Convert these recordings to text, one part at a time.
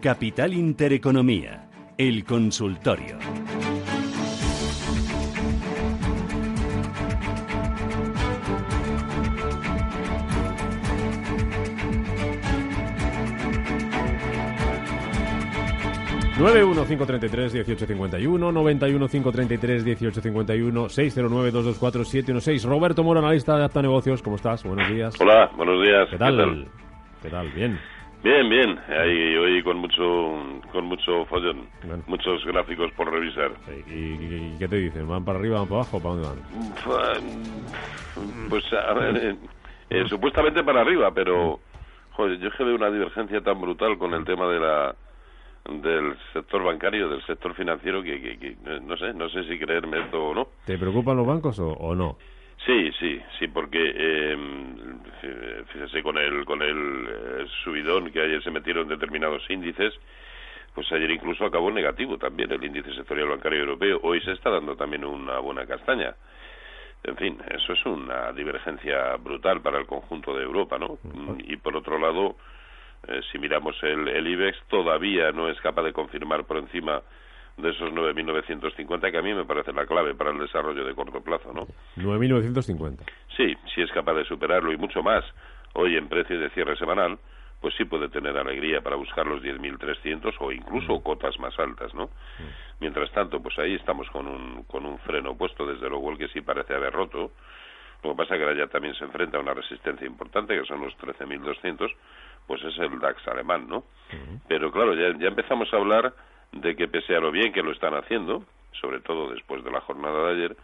Capital Intereconomía, el consultorio. 915331851, 915331851, 609224716. Roberto Moro, analista de Apta Negocios, ¿cómo estás? Buenos días. Hola, buenos días. ¿Qué tal? ¿Qué tal? Bien. Bien, bien. Ahí, hoy con mucho con mucho follón. Muchos gráficos por revisar. ¿Y, qué te dicen? ¿Van para arriba, van para abajo o para dónde van? Pues, a ver, eh, eh, supuestamente para arriba, pero joder, yo que veo una divergencia tan brutal con el tema de la del sector bancario, del sector financiero, que, no sé, no sé si creerme esto o no. ¿Te preocupan los bancos o, no? Sí, sí, sí, porque eh, fíjese con el con el eh, subidón que ayer se metieron determinados índices, pues ayer incluso acabó negativo también el índice sectorial bancario europeo. Hoy se está dando también una buena castaña. En fin, eso es una divergencia brutal para el conjunto de Europa, ¿no? Y por otro lado, eh, si miramos el, el IBEX, todavía no es capaz de confirmar por encima de esos 9.950, que a mí me parece la clave para el desarrollo de corto plazo, ¿no? 9.950. Sí, si es capaz de superarlo y mucho más hoy en precio de cierre semanal, pues sí puede tener alegría para buscar los 10.300 o incluso mm. cotas más altas, ¿no? Mm. Mientras tanto, pues ahí estamos con un, con un freno puesto, desde luego el que sí parece haber roto. Lo que pasa es que ahora ya también se enfrenta a una resistencia importante, que son los 13.200, pues es el DAX alemán, ¿no? Pero claro, ya, ya empezamos a hablar de que pese a lo bien que lo están haciendo, sobre todo después de la jornada de ayer,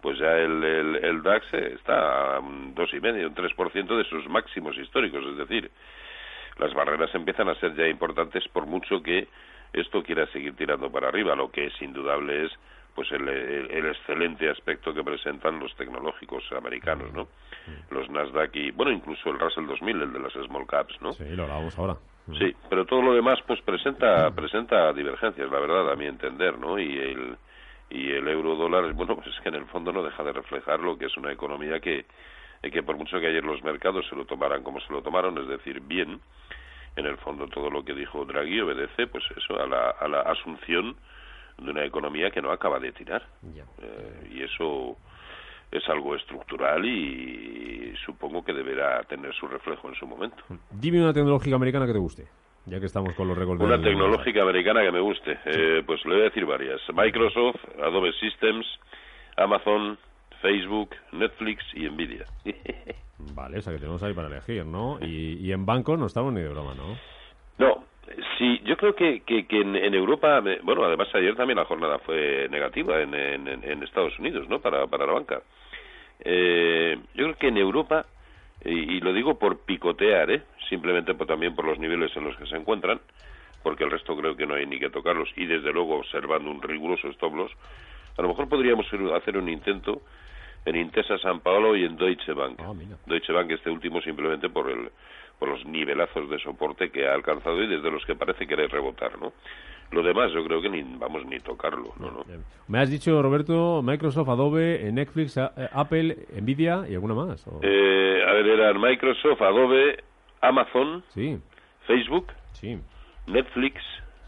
pues ya el, el, DAX está a un dos y medio, un 3% de sus máximos históricos, es decir, las barreras empiezan a ser ya importantes por mucho que esto quiera seguir tirando para arriba. Lo que es indudable es pues el, el, excelente aspecto que presentan los tecnológicos americanos, ¿no? Los Nasdaq y, bueno, incluso el Russell 2000, el de las small caps, ¿no? Sí, lo hablamos ahora. Sí, pero todo lo demás pues presenta presenta divergencias, la verdad, a mi entender, ¿no? Y el y el euro dólar, bueno, pues es que en el fondo no deja de reflejar lo que es una economía que que por mucho que ayer los mercados se lo tomaran como se lo tomaron, es decir, bien, en el fondo todo lo que dijo Draghi obedece pues eso a la, a la asunción de una economía que no acaba de tirar. Eh, y eso es algo estructural y supongo que deberá tener su reflejo en su momento. Dime una tecnológica americana que te guste, ya que estamos con los récords. Una tecnológica americana que me guste. Eh, pues le voy a decir varias. Microsoft, Adobe Systems, Amazon, Facebook, Netflix y Nvidia. vale, o sea que tenemos ahí para elegir, ¿no? Y, y en banco no estamos ni de broma, ¿no? No, Sí, yo creo que, que, en, Europa, bueno, además ayer también la jornada fue negativa en, en, Estados Unidos, ¿no? Para, para la banca. Eh, yo creo que en Europa, y, lo digo por picotear, ¿eh? Simplemente por, también por los niveles en los que se encuentran, porque el resto creo que no hay ni que tocarlos, y desde luego observando un riguroso stop loss, a lo mejor podríamos hacer un intento en Intesa San Paolo y en Deutsche Bank. Ah, Deutsche Bank este último simplemente por el por los nivelazos de soporte que ha alcanzado y desde los que parece querer rebotar, ¿no? Lo demás yo creo que ni vamos ni tocarlo, ¿no? ¿no? Me has dicho, Roberto, Microsoft, Adobe, Netflix, eh, Apple, Nvidia y alguna más. Eh, a ver, eran Microsoft, Adobe, Amazon, sí. Facebook, sí. Netflix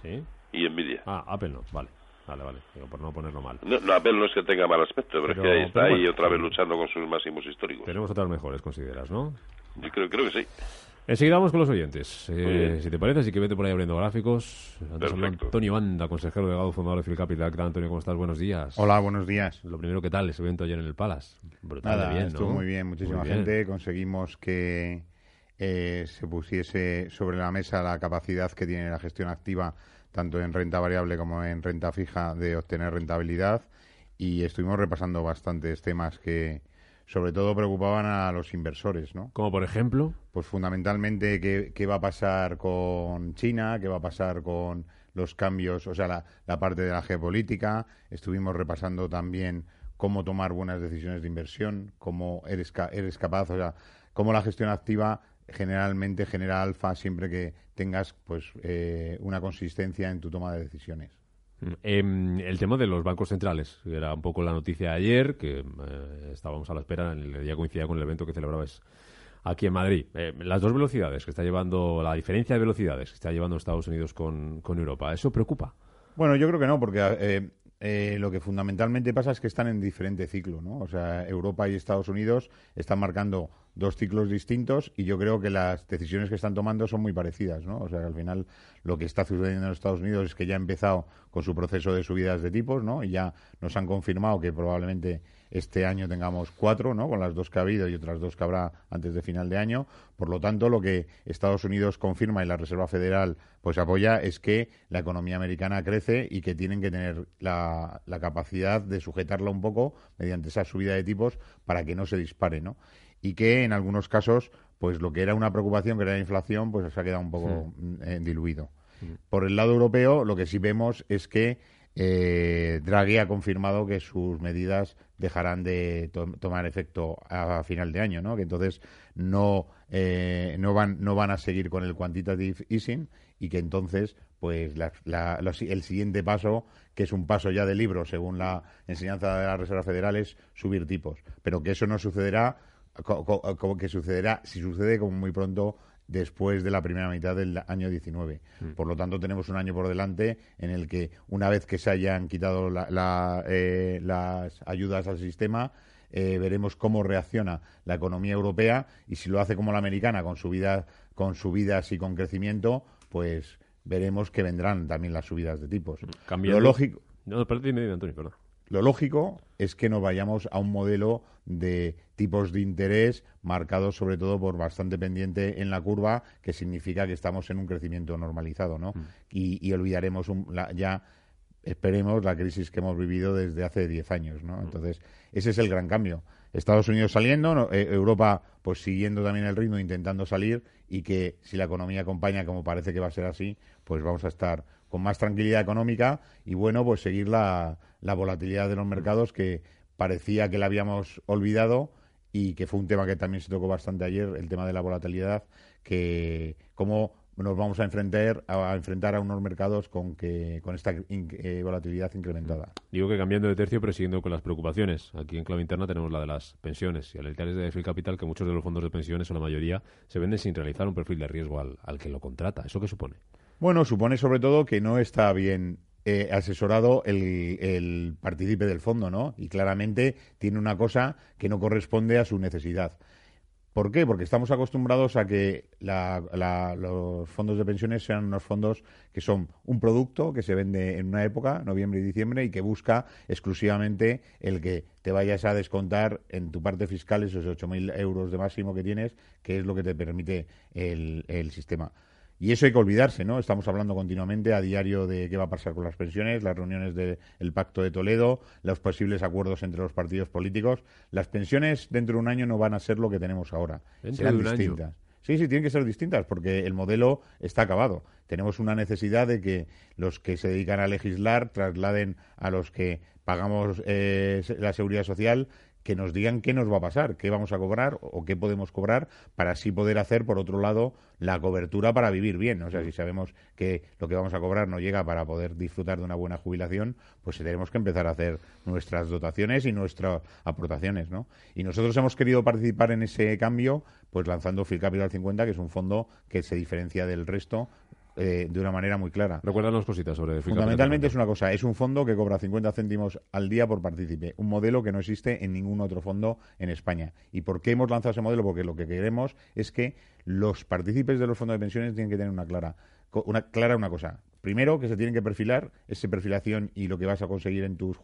sí. y Nvidia. Ah, Apple no, vale. Vale, vale, por no ponerlo mal. No, Apple no es que tenga mal aspecto, pero, es que ahí está ahí otra vez luchando con sus máximos históricos. Tenemos otras mejores, consideras, ¿no? Yo creo, creo que sí. Enseguida vamos con los oyentes. Eh, si te parece, así que vete por ahí abriendo gráficos. Antes Antonio Banda, consejero delegado fundador de Phil Capital. ¿Qué Antonio? ¿Cómo estás? Buenos días. Hola, buenos días. Lo primero, ¿qué tal ese evento ayer en el Palace? Brutal, Nada, bien, estuvo muy bien, muchísima gente. Conseguimos que eh, se pusiese sobre la mesa la capacidad que tiene la gestión activa, tanto en renta variable como en renta fija, de obtener rentabilidad. Y estuvimos repasando bastantes temas que, sobre todo preocupaban a los inversores, ¿no? Como por ejemplo. Pues fundamentalmente qué, qué va a pasar con China, qué va a pasar con los cambios, o sea, la, la parte de la geopolítica. Estuvimos repasando también cómo tomar buenas decisiones de inversión, cómo eres, eres capaz, o sea, cómo la gestión activa generalmente genera alfa siempre que tengas pues eh, una consistencia en tu toma de decisiones. Eh, el tema de los bancos centrales, era un poco la noticia de ayer, que eh, estábamos a la espera, el día coincidía con el evento que celebrabas aquí en Madrid. Eh, las dos velocidades que está llevando, la diferencia de velocidades que está llevando Estados Unidos con, con Europa, ¿eso preocupa? Bueno, yo creo que no, porque eh, lo que fundamentalmente pasa es que están en diferente ciclo, ¿no? O sea, Europa y Estados Unidos están marcando dos ciclos distintos y yo creo que las decisiones que están tomando son muy parecidas, ¿no? O sea, que al final lo que está sucediendo en Estados Unidos es que ya ha empezado con su proceso de subidas de tipos, ¿no? Y ya nos han confirmado que probablemente este año tengamos cuatro, ¿no? Con las dos que ha habido y otras dos que habrá antes de final de año. Por lo tanto, lo que Estados Unidos confirma y la Reserva Federal pues apoya es que la economía americana crece y que tienen que tener la, la capacidad de sujetarla un poco mediante esa subida de tipos para que no se dispare, ¿no? Y que en algunos casos, pues lo que era una preocupación, que era la inflación, pues se ha quedado un poco eh, diluido. Por el lado europeo, lo que sí vemos es que eh, Draghi ha confirmado que sus medidas dejarán de tomar efecto a, final de año, ¿no? Que entonces no eh, no van no van a seguir con el quantitative easing y que entonces pues el siguiente paso que es un paso ya de libro según la enseñanza de la Reserva Federal es subir tipos, pero que eso no sucederá como que sucederá si sucede como muy pronto después de la primera mitad del año 19. Mm. Por lo tanto, tenemos un año por delante en el que, una vez que se hayan quitado eh, las ayudas al sistema, eh, veremos cómo reacciona la economía europea y si lo hace como la americana, con, subida, con subidas y con crecimiento, pues veremos que vendrán también las subidas de tipos. Cambiando... Lo lógico... No, perdón, Antonio, perdón. Lo lógico es que nos vayamos a un modelo de tipos de interés marcados sobre todo por bastante pendiente en la curva, que significa que estamos en un crecimiento normalizado, ¿no? Mm. Y, olvidaremos ya esperemos la crisis que hemos vivido desde hace 10 años, ¿no? Mm. Entonces, ese es el gran cambio. Estados Unidos saliendo, eh, Europa pues siguiendo también el ritmo, intentando salir y que si la economía acompaña, como parece que va a ser así, pues vamos a estar con más tranquilidad económica y bueno, pues seguir la, la volatilidad de los mercados que parecía que la habíamos olvidado y que fue un tema que también se tocó bastante ayer, el tema de la volatilidad, que cómo nos vamos a enfrentar a, enfrentar a unos mercados con que con esta eh, volatilidad incrementada. Digo que cambiando de tercio, pero siguiendo con las preocupaciones. Aquí en clave interna tenemos la de las pensiones y al es de Capital que muchos de los fondos de pensiones o la mayoría se venden sin realizar un perfil de riesgo al, al que lo contrata. ¿Eso qué supone? Bueno, supone sobre todo que no está bien eh, asesorado el, el partícipe del fondo, ¿no? Y claramente tiene una cosa que no corresponde a su necesidad. ¿Por qué? Porque estamos acostumbrados a que los fondos de pensiones sean unos fondos que son un producto que se vende en una época, noviembre y diciembre, y que busca exclusivamente el que te vayas a descontar en tu parte fiscal esos 8.000 euros de máximo que tienes, que es lo que te permite el, el sistema. Y eso hay que olvidarse, ¿no? Estamos hablando continuamente a diario de qué va a pasar con las pensiones, las reuniones del Pacto de Toledo, los posibles acuerdos entre los partidos políticos. Las pensiones dentro de un año no van a ser lo que tenemos ahora. Serán distintas. Sí, sí, tienen que ser distintas porque el modelo está acabado. Tenemos una necesidad de que los que se dedican a legislar trasladen a los que pagamos eh, la seguridad social que nos digan qué nos va a pasar, qué vamos a cobrar o qué podemos cobrar para así poder hacer, por otro lado, la cobertura para vivir bien. O sea, si sabemos que lo que vamos a cobrar no llega para poder disfrutar de una buena jubilación, pues tenemos que empezar a hacer nuestras dotaciones y nuestras aportaciones, ¿no? Y nosotros hemos querido participar en ese cambio, pues lanzando Phil Capital 50, que es un fondo que se diferencia del resto eh, de una manera muy clara. Recuérdanos cositas sobre Fundamentalmente es una cosa, es un fondo que cobra 50 céntimos al día por partícipe, un modelo que no existe en ningún otro fondo en España. ¿Y por qué hemos lanzado ese modelo? Porque lo que queremos es que los partícipes de los fondos de pensiones tienen que tener una clara una clara una cosa. Primero, que se tienen que perfilar, esa perfilación y lo que vas a conseguir en tu,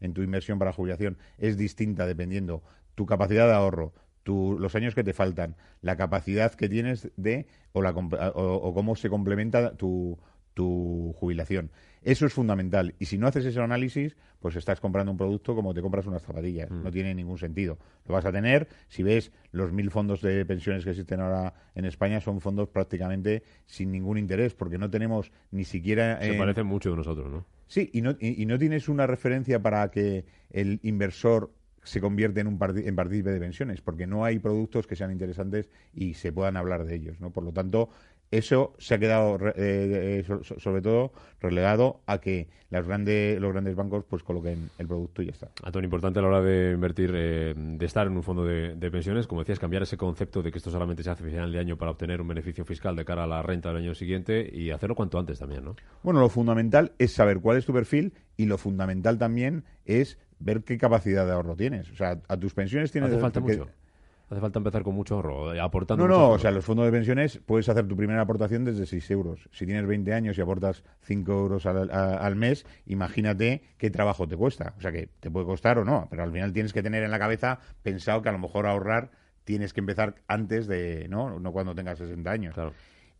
en tu inversión para jubilación es distinta dependiendo tu capacidad de ahorro, los años que te faltan, la capacidad que tienes de o, la, o, cómo se complementa tu, tu jubilación. Eso es fundamental. Y si no haces ese análisis, pues estás comprando un producto como te compras unas zapatillas. Mm. No tiene ningún sentido. Lo vas a tener si ves los mil fondos de pensiones que existen ahora en España, son fondos prácticamente sin ningún interés, porque no tenemos ni siquiera. Se parecen mucho de nosotros, ¿no? Sí, y no, y no tienes una referencia para que el inversor se convierte en un en partícipe de pensiones, porque no hay productos que sean interesantes y se puedan hablar de ellos, ¿no? Por lo tanto, eso se ha quedado eh, sobre todo relegado a que las grandes, los grandes bancos pues coloquen el producto y ya está. Antonio, importante a la hora de invertir, eh, de estar en un fondo de, pensiones, como decías, cambiar ese concepto de que esto solamente se hace a final de año para obtener un beneficio fiscal de cara a la renta del año siguiente y hacerlo cuanto antes también, ¿no? Bueno, lo fundamental es saber cuál es tu perfil y lo fundamental también es ver qué capacidad de ahorro tienes. O sea, a tus pensiones tienes... Hace falta mucho Hace falta empezar con mucho ahorro, eh, aportando. No, no, o sea, los fondos de pensiones puedes hacer tu primera aportación desde 6 euros. Si tienes 20 años y aportas 5 euros al, mes, imagínate qué trabajo te cuesta. O sea, que te puede costar o no, pero al final tienes que tener en la cabeza pensado que a lo mejor ahorrar tienes que empezar antes de, ¿no? No cuando tengas 60 años.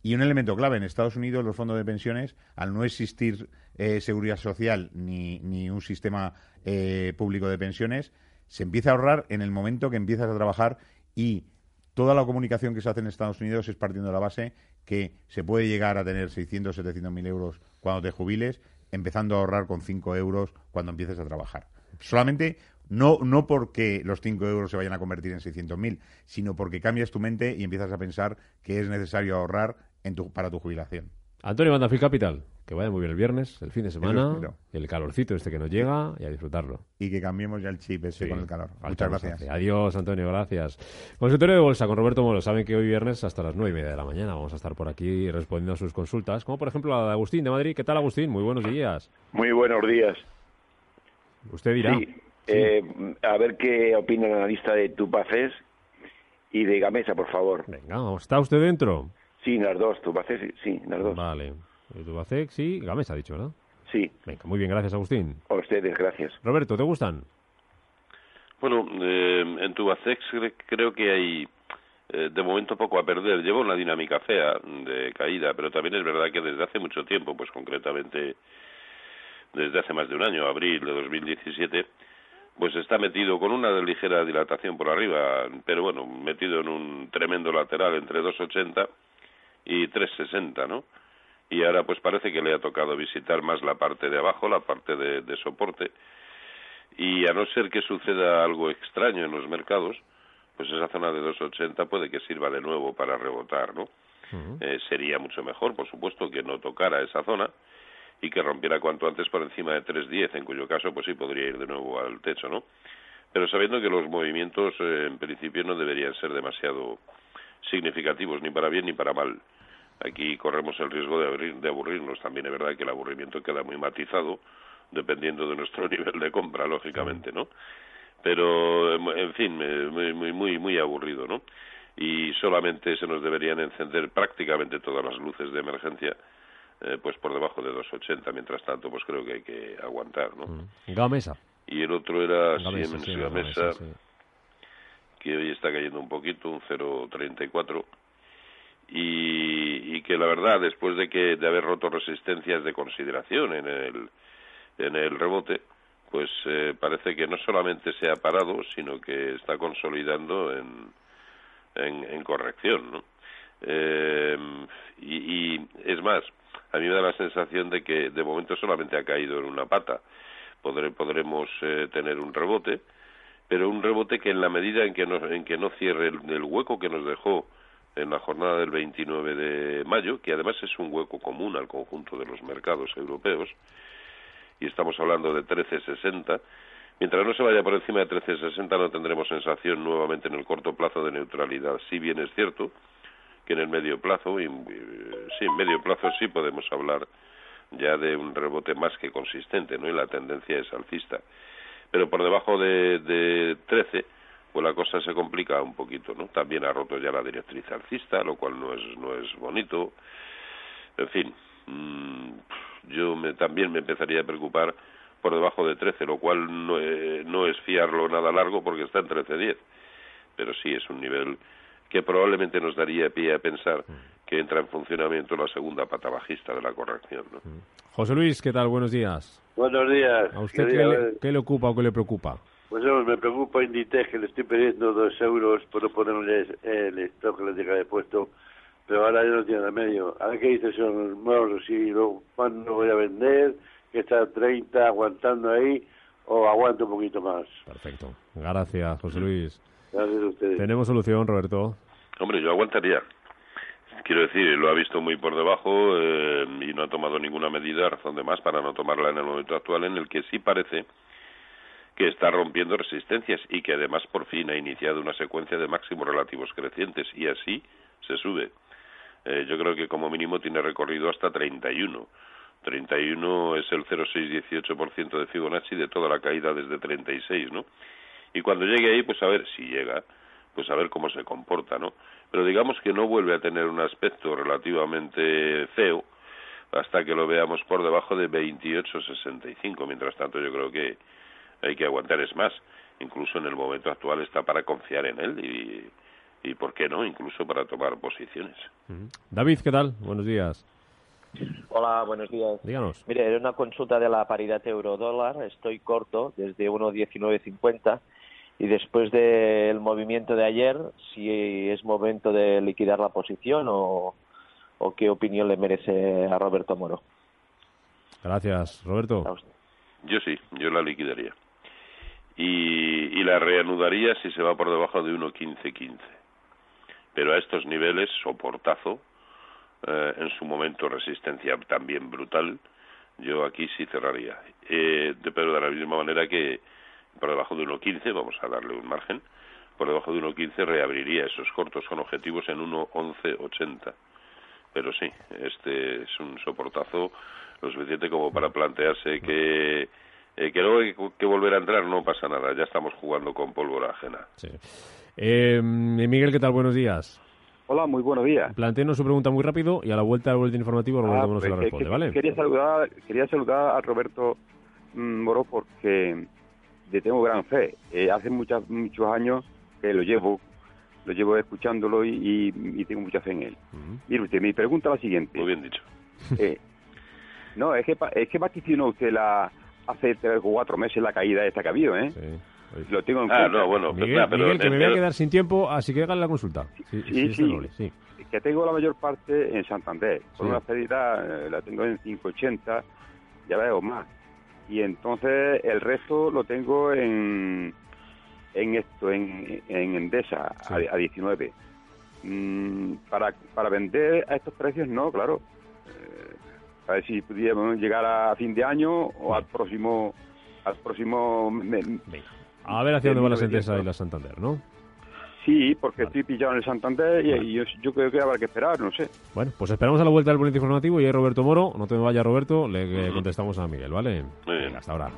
Y un elemento clave, en Estados Unidos los fondos de pensiones, al no existir eh, seguridad social ni, ni un sistema eh, público de pensiones, se empieza a ahorrar en el momento que empiezas a trabajar y toda la comunicación que se hace en Estados Unidos es partiendo de la base que se puede llegar a tener 600, 700 mil euros cuando te jubiles, empezando a ahorrar con 5 euros cuando empieces a trabajar. Solamente no, no porque los 5 euros se vayan a convertir en 600 mil, sino porque cambias tu mente y empiezas a pensar que es necesario ahorrar en tu, para tu jubilación. Antonio Bandafil Capital, que vaya muy bien el viernes, el fin de semana, el calorcito este que nos llega y a disfrutarlo. Y que cambiemos ya el chip ese con el calor. Muchas gracias. Adiós, Antonio, gracias. Consultorio de Bolsa con Roberto Moro. Saben que hoy viernes hasta las nueve y media de la mañana vamos a estar por aquí respondiendo a sus consultas, como por ejemplo la de Agustín de Madrid. ¿Qué tal, Agustín? Muy buenos días. Muy buenos días. Usted dirá. Sí. Eh, a ver qué opina el analista de Tupaces y de Gamesa, por favor. Venga, ¿está usted dentro? Sí, las dos, Tubacec, sí, las dos. Vale. Tubacec, sí, Gámez ha dicho, ¿no? Sí. Venga, muy bien, gracias, Agustín. A ustedes, gracias. Roberto, ¿te gustan? Bueno, eh, en Tubacex creo que hay eh, de momento poco a perder. Lleva una dinámica fea de caída, pero también es verdad que desde hace mucho tiempo, pues concretamente desde hace más de un año, abril de 2017, pues está metido con una ligera dilatación por arriba, pero bueno, metido en un tremendo lateral entre 280 y 360, ¿no? Y ahora pues parece que le ha tocado visitar más la parte de abajo, la parte de, soporte, y a no ser que suceda algo extraño en los mercados, pues esa zona de 280 puede que sirva de nuevo para rebotar, ¿no? Eh, sería mucho mejor, por supuesto, que no tocara esa zona y que rompiera cuanto antes por encima de 310, en cuyo caso pues sí podría ir de nuevo al techo, ¿no? Pero sabiendo que los movimientos eh, en principio no deberían ser demasiado significativos, ni para bien ni para mal. Aquí corremos el riesgo de, de aburrirnos. También es verdad que el aburrimiento queda muy matizado dependiendo de nuestro nivel de compra, lógicamente, ¿no? Pero, en fin, muy, muy, muy, muy aburrido, ¿no? Y solamente se nos deberían encender prácticamente todas las luces de emergencia eh, pues por debajo de 2,80. Mientras tanto, pues creo que hay que aguantar, ¿no? Mm. Gamesa. Y el otro era Siemens Gamesa, que hoy está cayendo un poquito, un 0,34 y, y que la verdad después de que de haber roto resistencias de consideración en el en el rebote pues eh, parece que no solamente se ha parado sino que está consolidando en en, corrección ¿no? Eh, y, y es más a mí me da la sensación de que de momento solamente ha caído en una pata podremos eh, tener un rebote pero un rebote que en la medida en que no, en que no cierre el hueco que nos dejó en la jornada del 29 de mayo, que además es un hueco común al conjunto de los mercados europeos, y estamos hablando de 13.60, mientras no se vaya por encima de 13.60 no tendremos sensación nuevamente en el corto plazo de neutralidad. Si bien es cierto que en el medio plazo, y, sí, en medio plazo sí podemos hablar ya de un rebote más que consistente, ¿no? Y la tendencia es alcista. Pero por debajo de, de 13 pues la cosa se complica un poquito, ¿no? También ha roto ya la directriz alcista, lo cual no es, no es bonito. En fin, mmm, yo me, también me empezaría a preocupar por debajo de 13, lo cual no, eh, no es fiarlo nada largo porque está en 13.10. Pero sí es un nivel que probablemente nos daría pie a pensar que entra en funcionamiento la segunda pata bajista de la corrección. ¿no? José Luis, ¿qué tal? Buenos días. Buenos días. ¿A usted qué le, qué le ocupa o qué le preocupa? Pues me preocupa Inditex, que le estoy perdiendo dos euros por no ponerle el stock que le llega de puesto, pero ahora ya no tiene medio. A ver qué dice señor Moro, si lo, cuándo voy a vender, que está a 30 aguantando ahí, o aguanto un poquito más. Perfecto. Gracias, José Luis. Gracias a ustedes. ¿Tenemos solución, Roberto? Hombre, yo aguantaría. quiero decir, lo ha visto muy por debajo eh, y no ha tomado ninguna medida, razón de más, para no tomarla en el momento actual, en el que sí parece que está rompiendo resistencias y que además por fin ha iniciado una secuencia de máximos relativos crecientes y así se sube. Eh, yo creo que como mínimo tiene recorrido hasta 31. 31 es el 0,618% de Fibonacci de toda la caída desde 36, ¿no? Y cuando llegue ahí, pues a ver si llega, pues a ver cómo se comporta, ¿no? Pero digamos que no vuelve a tener un aspecto relativamente feo hasta que lo veamos por debajo de 28,65. Mientras tanto, yo creo que hay que aguantar. Es más, incluso en el momento actual está para confiar en él y, y ¿por qué no? Incluso para tomar posiciones. David, ¿qué tal? Buenos días. Hola, buenos días. Díganos. Mire, era una consulta de la paridad euro-dólar. Estoy corto desde 1.1950 y después del movimiento de ayer, si es momento de liquidar la posición o, o qué opinión le merece a Roberto Moro. Gracias, Roberto. Yo sí, yo la liquidaría. Y, y la reanudaría si se va por debajo de 1.1515. Pero a estos niveles, soportazo, eh, en su momento resistencia también brutal, yo aquí sí cerraría. Eh, pero de la misma manera que por debajo de 1.15, vamos a darle un margen, por debajo de 1.15 reabriría esos cortos con objetivos en 1.1180. Pero sí, este es un soportazo lo suficiente como para plantearse que eh, que luego hay que volver a entrar no pasa nada, ya estamos jugando con pólvora ajena. Sí. Eh, Miguel, ¿qué tal? Buenos días. Hola, muy buenos días. Planteenos su pregunta muy rápido y a la vuelta del boletín informativo Roberto Ah, Moro se la pues, responde, que- ¿vale? Quería saludar, quería saludar a Roberto mm, Moro porque le tengo gran fe. Eh, hace muchas, muchos años que lo llevo, lo llevo escuchándolo y, y- y tengo mucha fe en él. Ujú. Mire usted, mi pregunta es la siguiente. Muy bien dicho. Eh, no, es que, pa- es que vaticinó usted la, hace tres o cuatro meses la caída esta que ha habido, ¿eh? Sí. Lo tengo en Ah, cuenta. no, bueno, Miguel, pero, pero- Miguel, que me voy a quedar sin tiempo, así que hágale la consulta. Sí, Sí, es sí. sí. que tengo la mayor parte en Santander. Por Sí. una pérdida eh, la tengo en 580, ya veo más. Y entonces el resto lo tengo en en esto, en, en Endesa, Sí. a, a 19. Mm, para, para vender a estos precios, no, claro. A ver si pudiéramos llegar a fin de año o al próximo al próximo. A ver hacia dónde va la 1900. sentencia y la Santander, ¿no? sí porque Vale. estoy pillado en el Santander y, Vale. y yo, yo creo que habrá que esperar no sé Bueno, pues esperamos a la vuelta del boletín informativo y ahí Roberto Moro, no te me vayas Roberto, le contestamos a Miguel, ¿vale? Muy bien. Venga, hasta ahora.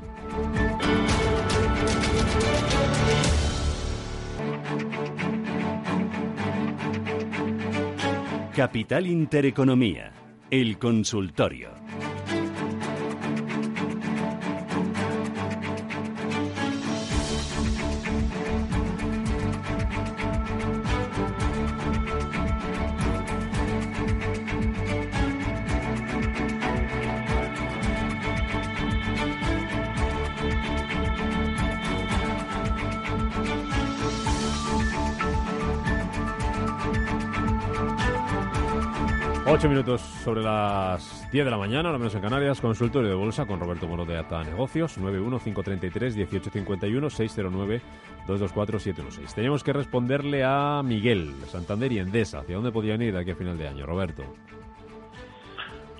Capital Intereconomía, el consultorio. Minutos sobre las 10 de la mañana, ahora menos en Canarias, consultorio de bolsa con Roberto Moro de Ata Negocios, 915331851, 609224716. Teníamos que responderle a Miguel, Santander y Endesa. ¿Hacia dónde podían ir de aquí a final de año, Roberto?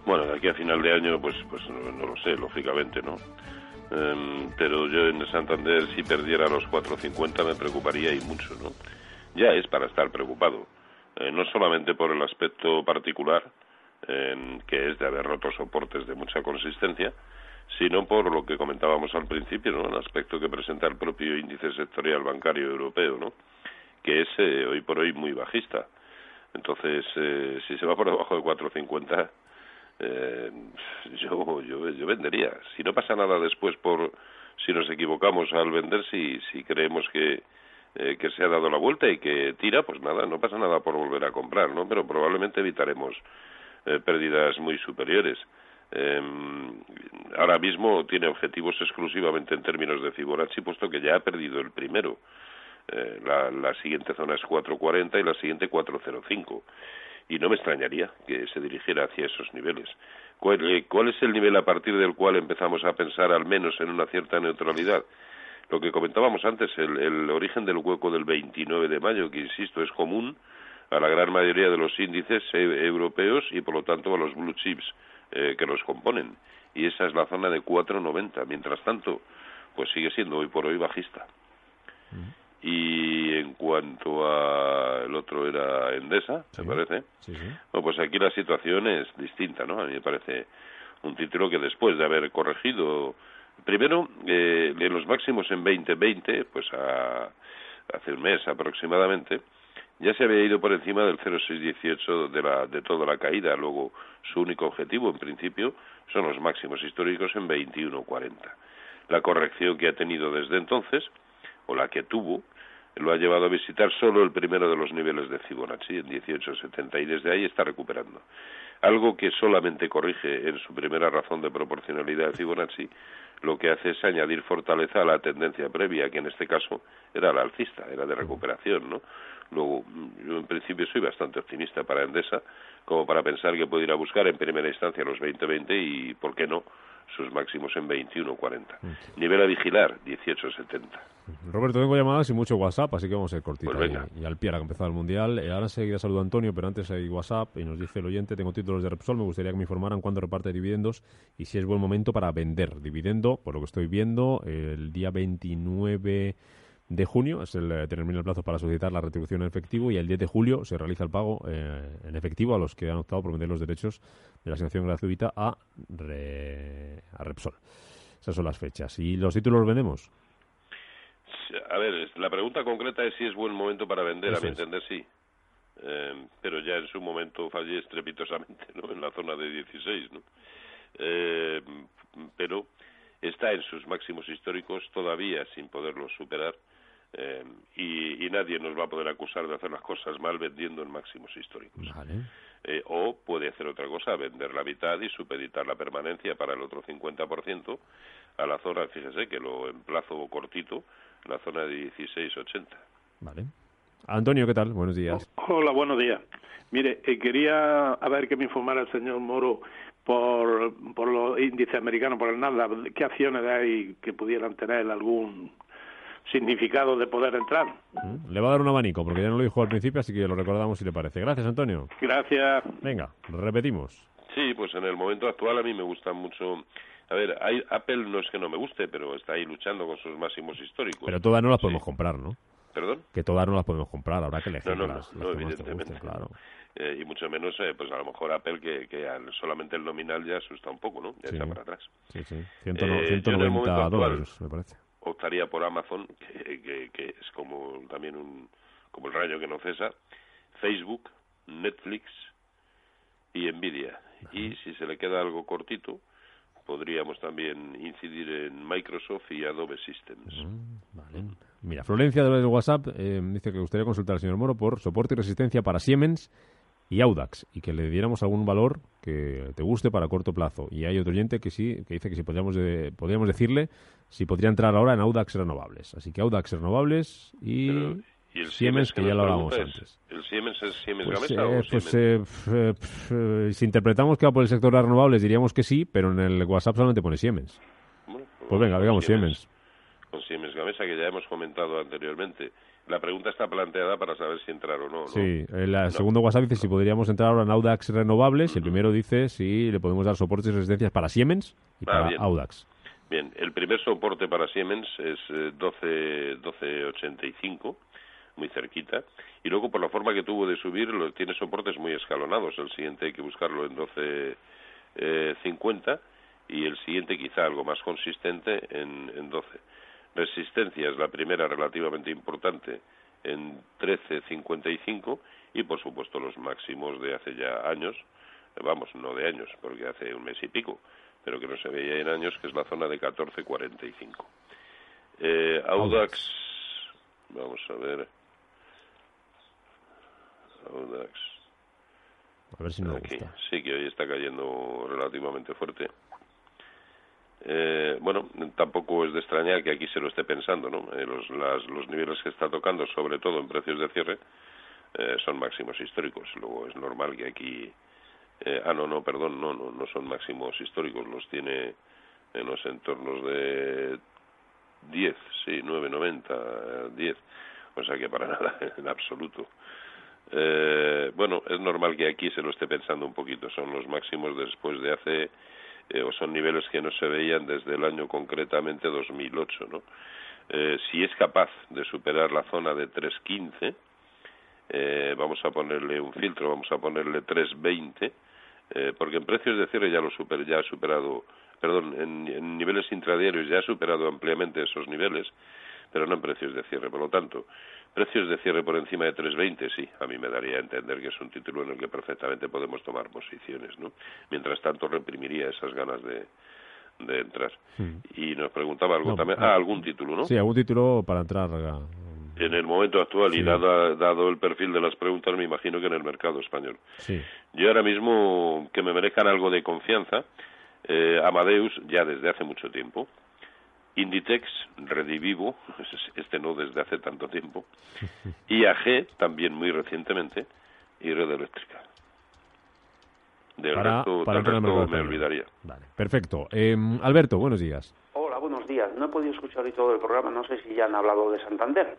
Bueno, de aquí a final de año, pues, pues no, no lo sé, lógicamente, ¿no? Em, pero yo en Santander, si perdiera los 4.50, me preocuparía y mucho, ¿no? Ya es para estar preocupado. Eh, no solamente por el aspecto particular, em, que es de haber roto soportes de mucha consistencia, sino por lo que comentábamos al principio, ¿no? El aspecto que presenta el propio índice sectorial bancario europeo, ¿no? Que es eh, hoy por hoy muy bajista. Entonces, eh, si se va por debajo de 4.50, eh, yo, yo, yo vendería. Si no pasa nada después por si nos equivocamos al vender, si, si creemos que, eh, que se ha dado la vuelta y que tira, pues nada, no pasa nada por volver a comprar, ¿no? Pero probablemente evitaremos eh, pérdidas muy superiores. Eh, ahora mismo tiene objetivos exclusivamente en términos de Fibonacci, puesto que ya ha perdido el primero. Eh, la, siguiente zona es 4.40 y la siguiente 4.05 y no me extrañaría que se dirigiera hacia esos niveles. ¿Cuál, eh, cuál es el nivel a partir del cual empezamos a pensar al menos en una cierta neutralidad? Lo que comentábamos antes, el, el origen del hueco del 29 de mayo, que insisto es común a la gran mayoría de los índices eh, europeos y por lo tanto a los blue chips eh, que los componen. Y esa es la zona de 4,90. Mientras tanto, pues sigue siendo hoy por hoy bajista. Y en cuanto a el otro era Endesa, ¿se parece? Bueno, pues aquí la situación es distinta, ¿no? A mí me parece un título que después de haber corregido, primero, eh, en los máximos en 2020, pues a, hace un mes aproximadamente, ya se había ido por encima del 0,618 de, la, de toda la caída. Luego, su único objetivo, en principio, son los máximos históricos en 21,40. La corrección que ha tenido desde entonces, o la que tuvo, lo ha llevado a visitar solo el primero de los niveles de Fibonacci, en 18,70, y desde ahí está recuperando. Algo que solamente corrige en su primera razón de proporcionalidad de Fibonacci, lo que hace es añadir fortaleza a la tendencia previa, que en este caso era la alcista, era de recuperación, ¿no? Luego, yo en principio soy bastante optimista para Endesa, como para pensar que puede ir a buscar en primera instancia los 20-20 y, ¿por qué no?, sus máximos en 21.40. Nivel a vigilar, 18.70. Roberto, tengo llamadas y mucho WhatsApp, así que vamos a ir cortito. Pues y, al pie, ha empezado el Mundial. Eh, ahora enseguida saludo a Antonio, pero antes hay WhatsApp y nos dice el oyente, tengo títulos de Repsol, me gustaría que me informaran cuándo reparte dividendos y si es buen momento para vender dividendo, por lo que estoy viendo, el día 29 de junio es el eh, termina el plazo para solicitar la retribución en efectivo y el 10 de julio se realiza el pago eh, en efectivo a los que han optado por vender los derechos de la asignación gratuita a, a Repsol. Esas son las fechas. ¿Y los títulos los vendemos? A ver, la pregunta concreta es si es buen momento para vender, a mi entender sí. Eh, pero ya en su momento fallé estrepitosamente, ¿no? En la zona de 16, ¿no? pero está en sus máximos históricos todavía sin poderlos superar eh, y, nadie nos va a poder acusar de hacer las cosas mal vendiendo en máximos históricos. Eh, o puede hacer otra cosa, vender la mitad y supeditar la permanencia para el otro 50% a la zona, fíjese que lo emplazo cortito, la zona de 16,80. Vale. Antonio, ¿qué tal? Buenos días. Hola, buenos días. Mire, eh, quería a ver que me informara el señor Moro por, por los índices americanos, por el Nasdaq, ¿qué acciones hay que pudieran tener algún significado de poder entrar. Mm, le va a dar un abanico, porque ya no lo dijo al principio, así que lo recordamos si le parece. Gracias, Antonio. Gracias. Venga, repetimos. Sí, pues en el momento actual a mí me gusta mucho... A ver, hay, Apple no es que no me guste, pero está ahí luchando con sus máximos históricos. Pero todas no las podemos comprar, ¿no? ¿Perdón? Que todas no las podemos comprar, habrá que elegir no, las, no, evidentemente. claro. Eh, y mucho menos, eh, pues a lo mejor Apple, que, que solamente el nominal ya asusta un poco, ¿no? Ya está para atrás. Sí, sí. 190 dólares, me parece optaría por Amazon, que, que, es como también un como el rayo que no cesa, Facebook, Netflix y Nvidia. Y si se le queda algo cortito, podríamos también incidir en Microsoft y Adobe Systems. vale. Mira, Florencia de WhatsApp eh, dice que gustaría consultar al señor Moro por soporte y resistencia para Siemens y Audax y que le diéramos algún valor que te guste para corto plazo. Y hay otro oyente que sí, que dice que si podríamos, podríamos decirle si podría entrar ahora en Audax Renovables. Así que Audax Renovables y, el Siemens, que, ya lo hablamos antes. ¿El Siemens es Siemens pues, Gamesa eh, pues eh, eh, si interpretamos que va por el sector de renovables diríamos que sí, pero en el WhatsApp solamente pone Siemens. pues, pues venga, digamos Siemens. Con Siemens Gamesa, que ya hemos comentado anteriormente. La pregunta está planteada para saber si entrar o no. Sí, el segundo WhatsApp dice si podríamos entrar ahora en Audax Renovables. y El primero dice si le podemos dar soportes y resistencias para Siemens y ah, para Audax. Bien, el primer soporte para Siemens es 12, 12.85, muy cerquita. Y luego, por la forma que tuvo de subir, lo, tiene soportes muy escalonados. El siguiente hay que buscarlo en 12.50 eh, y el siguiente quizá algo más consistente en, en 12 Resistencia es la primera relativamente importante en 13.55 y por supuesto los máximos de hace ya años, vamos, no de años, porque hace un mes y pico, pero que no se veía en años, que es la zona de 14.45. Eh, Audax, vamos a ver. Audax. A ver si gusta. Sí, que hoy está cayendo relativamente fuerte. Eh, bueno, tampoco es de extrañar que aquí se lo esté pensando, ¿no? Eh, los, los niveles que está tocando, sobre todo en precios de cierre, eh, son máximos históricos. Luego es normal que aquí... Eh, ah, no, no, perdón, no, no, no son máximos históricos, los tiene en los entornos de 10, sí, 9,90, 10. O sea que para nada, en absoluto. Eh, bueno, es normal que aquí se lo esté pensando un poquito. Son los máximos después de hace, eh, o son niveles que no se veían desde el año concretamente 2008, ¿no? Eh, si es capaz de superar la zona de 3.15, eh, vamos a ponerle un filtro, vamos a ponerle 3.20, eh, porque en precios de cierre ya lo super, ya ha superado, perdón, en, en niveles intradiarios ya ha superado ampliamente esos niveles, pero no en precios de cierre. Por lo tanto, precios de cierre por encima de 3.20, sí, a mí me daría a entender que es un título en el que perfectamente podemos tomar posiciones, ¿no? Mientras tanto, reprimiría esas ganas de, de entrar. Y nos preguntaba algo No, también, ah, ah, algún título, ¿no? Sí, algún título para entrar. En el momento actual y Sí. dada- dado el perfil de las preguntas, me imagino que en el mercado español. Sí. Yo ahora mismo, que me merezcan algo de confianza, eh, Amadeus ya desde hace mucho tiempo, Inditex, Redivivo, este no desde hace tanto tiempo, IAG también muy recientemente, y Red Eléctrica. Del Para- resto, para del resto me olvidaría. Vale, perfecto. Eh, Alberto, buenos días. Hola, buenos días. No he podido escuchar hoy todo el programa. No sé si ya han hablado de Santander.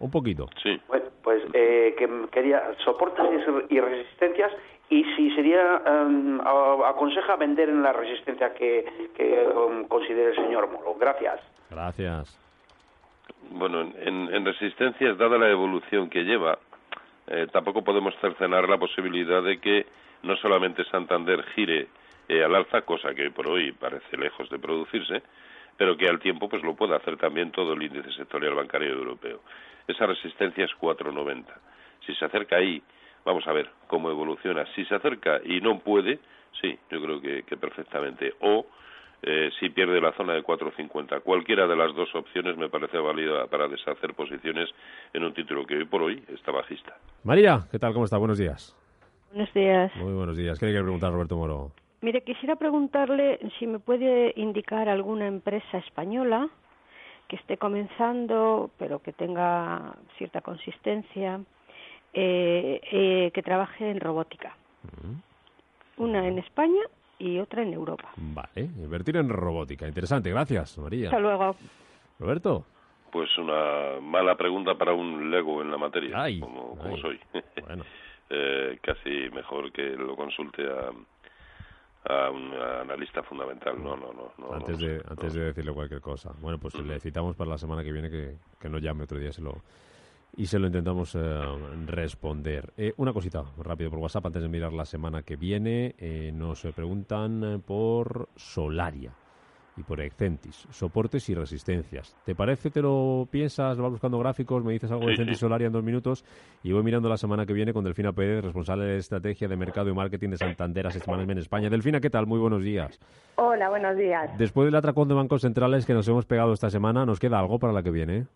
Un poquito. Sí. Bueno, pues eh, que quería soportes y resistencias sería em, aconseja vender en la resistencia que, que em, considere el señor Moro. Gracias. Gracias. Bueno, en, en- en resistencias, dada la evolución que lleva, eh, tampoco podemos cercenar la posibilidad de que no solamente Santander gire eh, al alza, cosa que hoy por hoy parece lejos de producirse, pero que al tiempo pues lo pueda hacer también todo el índice sectorial bancario europeo. Esa resistencia es 4,90. Si se acerca ahí, vamos a ver cómo evoluciona. Si se acerca y no puede, sí, yo creo que, que perfectamente. O eh, si pierde la zona de 4.50. Cualquiera de las dos opciones me parece válida para deshacer posiciones en un título que hoy por hoy está bajista. María, ¿qué tal? ¿Cómo está? Buenos días. Buenos días. Muy buenos días. ¿Qué le quiere preguntar Roberto Moro? Mire, quisiera preguntarle si me puede indicar alguna empresa española que esté comenzando, pero que tenga cierta consistencia, eh, eh, que trabaje en robótica. Una en España y otra en Europa. Vale, invertir en robótica. Interesante, gracias, María. Hasta luego. Roberto. Pues una mala pregunta para un lego en la materia, Ay, como, como ay. soy. Bueno. Eh, casi mejor que lo consulte a, a un analista fundamental. No, no, no. no antes no de, sé, antes de decirle cualquier cosa. Bueno, pues le citamos para la semana que viene que, que nos llame otro día se lo, y se lo intentamos eh, responder. Eh, una cosita rápido por WhatsApp antes de mirar la semana que viene. Eh, nos preguntan por Solaria y por Excentis, soportes y resistencias. ¿Te parece, te lo piensas, vas buscando gráficos, me dices algo de Excentis. Solaria en dos minutos y voy mirando la semana que viene con Delfina Pérez, responsable de estrategia de mercado y marketing de Santander Asset Management España. Delfina, ¿qué tal? Muy buenos días. Hola, buenos días. Después del atracón de bancos centrales que nos hemos pegado esta semana, ¿nos queda algo para la que viene?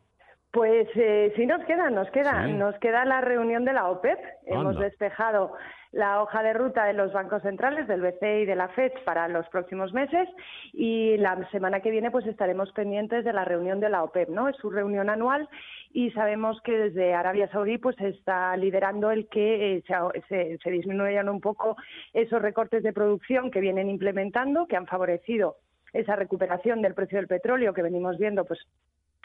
Pues eh, sí nos queda, nos queda, Sí. nos queda la reunión de la OPEP. Hemos despejado la hoja de ruta de los bancos centrales, del BCE y de la FED para los próximos meses y la semana que viene pues estaremos pendientes de la reunión de la OPEP, ¿no? Es su reunión anual y sabemos que desde Arabia Saudí pues está liderando el que eh, se, se, se disminuyan un poco esos recortes de producción que vienen implementando, que han favorecido esa recuperación del precio del petróleo que venimos viendo pues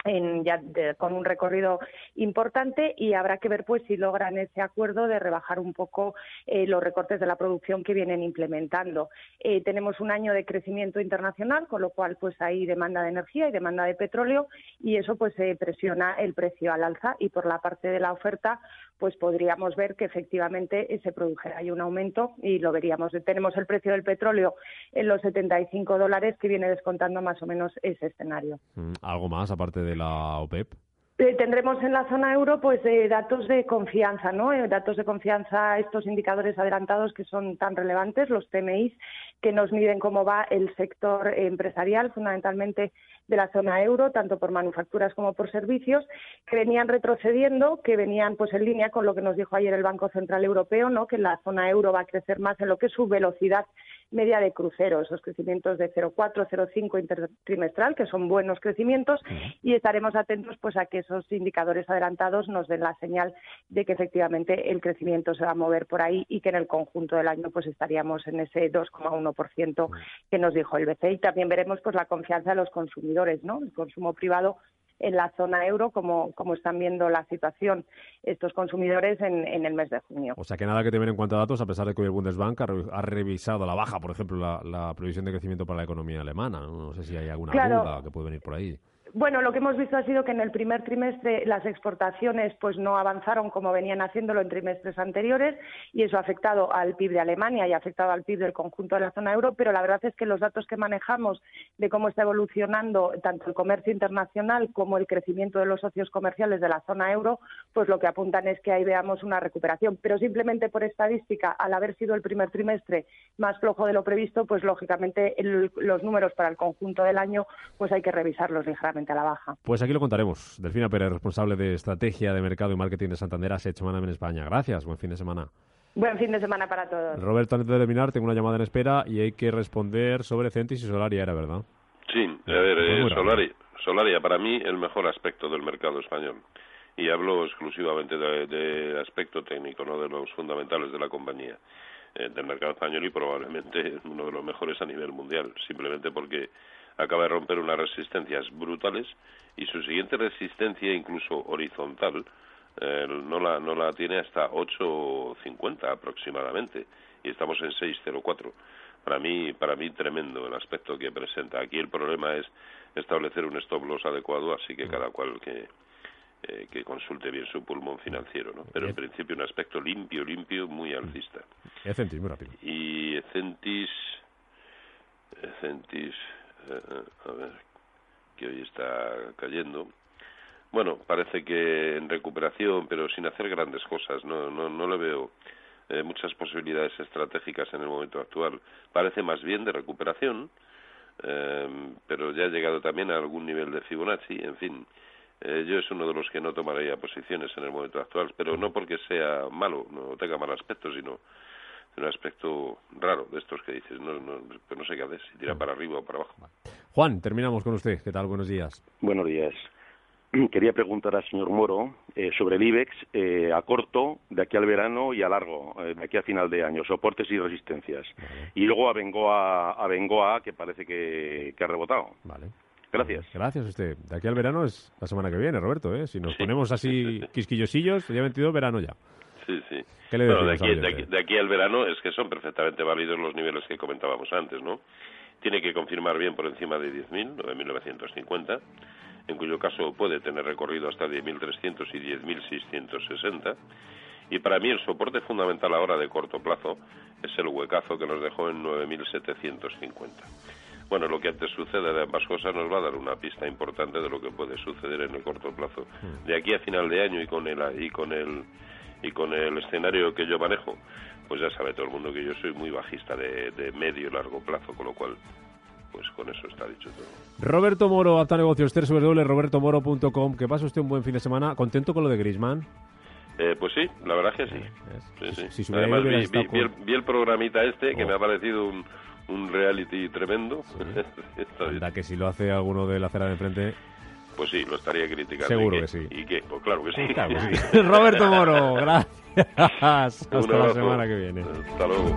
en, ya con un recorrido importante y habrá que ver pues si logran ese acuerdo de rebajar un poco eh, los recortes de la producción que vienen implementando. Eh, tenemos un año de crecimiento internacional, con lo cual pues hay demanda de energía y demanda de petróleo y eso pues presiona el precio al alza y por la parte de la oferta pues podríamos ver que efectivamente eh, se produjera ahí un aumento y lo veríamos. Tenemos el precio del petróleo en los 75 dólares que viene descontando más o menos ese escenario. Mm, ¿Algo más aparte de la OPEP? Eh, tendremos en la zona euro pues eh, datos de confianza, ¿no? Eh, datos de confianza, estos indicadores adelantados que son tan relevantes, los TMIs, que nos miden cómo va el sector empresarial, fundamentalmente de la zona euro, tanto por manufacturas como por servicios, que venían retrocediendo, que venían pues en línea con lo que nos dijo ayer el Banco Central Europeo, ¿no? Que la zona euro va a crecer más en lo que es su velocidad media de crucero, esos crecimientos de 0,4, 0,5 intertrimestral, que son buenos crecimientos, y estaremos atentos pues a que esos indicadores adelantados nos den la señal de que efectivamente el crecimiento se va a mover por ahí y que en el conjunto del año pues estaríamos en ese 2,1% que nos dijo el BCE. Y también veremos pues la confianza de los consumidores, ¿no? El consumo privado en la zona euro, como, como están viendo la situación estos consumidores en, en el mes de junio. O sea que nada que temer en cuanto a datos, a pesar de que hoy el Bundesbank ha, re- ha revisado a la baja, por ejemplo, la, la previsión de crecimiento para la economía alemana. No, No sé si hay alguna Claro. duda que puede venir por ahí. Bueno, lo que hemos visto ha sido que en el primer trimestre las exportaciones pues no avanzaron como venían haciéndolo en trimestres anteriores y eso ha afectado al PIB de Alemania y ha afectado al PIB del conjunto de la zona euro, pero la verdad es que los datos que manejamos de cómo está evolucionando tanto el comercio internacional como el crecimiento de los socios comerciales de la zona euro, pues lo que apuntan es que ahí veamos una recuperación, pero simplemente por estadística, al haber sido el primer trimestre más flojo de lo previsto, pues lógicamente los números para el conjunto del año pues hay que revisarlos ligeramente a la baja. Pues aquí lo contaremos. Delfina Pérez, responsable de Estrategia de Mercado y Marketing de Santander Asset Management en España. Gracias, buen fin de semana. Buen fin de semana para todos. Roberto, antes de terminar, tengo una llamada en espera y hay que responder sobre Centis y Solaria, era verdad. Sí, a ver, eh. Solaria, Solaria para mí el mejor aspecto del mercado español. Y hablo exclusivamente de, de aspecto técnico, no de los fundamentales de la compañía, eh, del mercado español y probablemente uno de los mejores a nivel mundial, simplemente porque acaba de romper unas resistencias brutales y su siguiente resistencia, incluso horizontal, eh, no la no la tiene hasta 8.50 aproximadamente. Y estamos en 6.04 para mí para mí tremendo el aspecto que presenta. Aquí el problema es establecer un stop loss adecuado así que cada cual que eh, que consulte bien su pulmón financiero no pero en principio un aspecto limpio limpio muy alcista. Eh, Centis, muy rápido. y Centis Centis eh, eh, a ver que hoy está cayendo. Bueno parece que en recuperación pero sin hacer grandes cosas no no no le veo eh, muchas posibilidades estratégicas en el momento actual. Parece más bien de recuperación eh, pero ya ha llegado también a algún nivel de Fibonacci en fin. Eh, yo es uno de los que no tomaría posiciones en el momento actual pero no porque sea malo no tenga mal aspecto sino un aspecto raro de estos que dices, no, no, no sé qué hacer, si tira para arriba o para abajo. Juan, terminamos con usted. ¿Qué tal? Buenos días. Buenos días. Quería preguntar al señor Moro eh, sobre el IBEX eh, a corto, de aquí al verano y a largo, eh, de aquí a final de año, soportes y resistencias. Y luego a Bengoa, a Bengoa que parece que, que ha rebotado. Vale. Gracias. Gracias a usted. De aquí al verano es la semana que viene, Roberto. ¿eh? Si nos ponemos así quisquillosillos, ya 22 verano ya. Sí, sí. ¿Qué le Bueno, de, aquí, al de, aquí, de aquí al verano es que son perfectamente válidos los niveles que comentábamos antes, ¿no? Tiene que confirmar bien por encima de 10.000, 9.950, en cuyo caso puede tener recorrido hasta 10.300 y 10.660. Y para mí el soporte fundamental ahora de corto plazo es el huecazo que nos dejó en 9.750. Bueno, lo que antes sucede de ambas cosas nos va a dar una pista importante de lo que puede suceder en el corto plazo. De aquí a final de año y con el y con el y con el escenario que yo manejo, pues ya sabe todo el mundo que yo soy muy bajista de, de medio y largo plazo, con lo cual, pues con eso está dicho todo. Roberto Moro, Alta Negocios, www.robertomoro.com. Que pase usted un buen fin de semana. ¿Contento con lo de Griezmann? Eh, pues sí, la verdad que sí. Sí, sí. si Además, vi, vi- vi el, vi el programita este, que Oh. me ha parecido un, un reality tremendo. Está bien. Anda, que si lo hace alguno de la acera de enfrente... Pues sí, lo estaría criticando. Seguro que sí. ¿Y qué? Pues claro que sí. Claro que sí. Roberto Moro, gracias. Hasta la semana que viene. Hasta luego.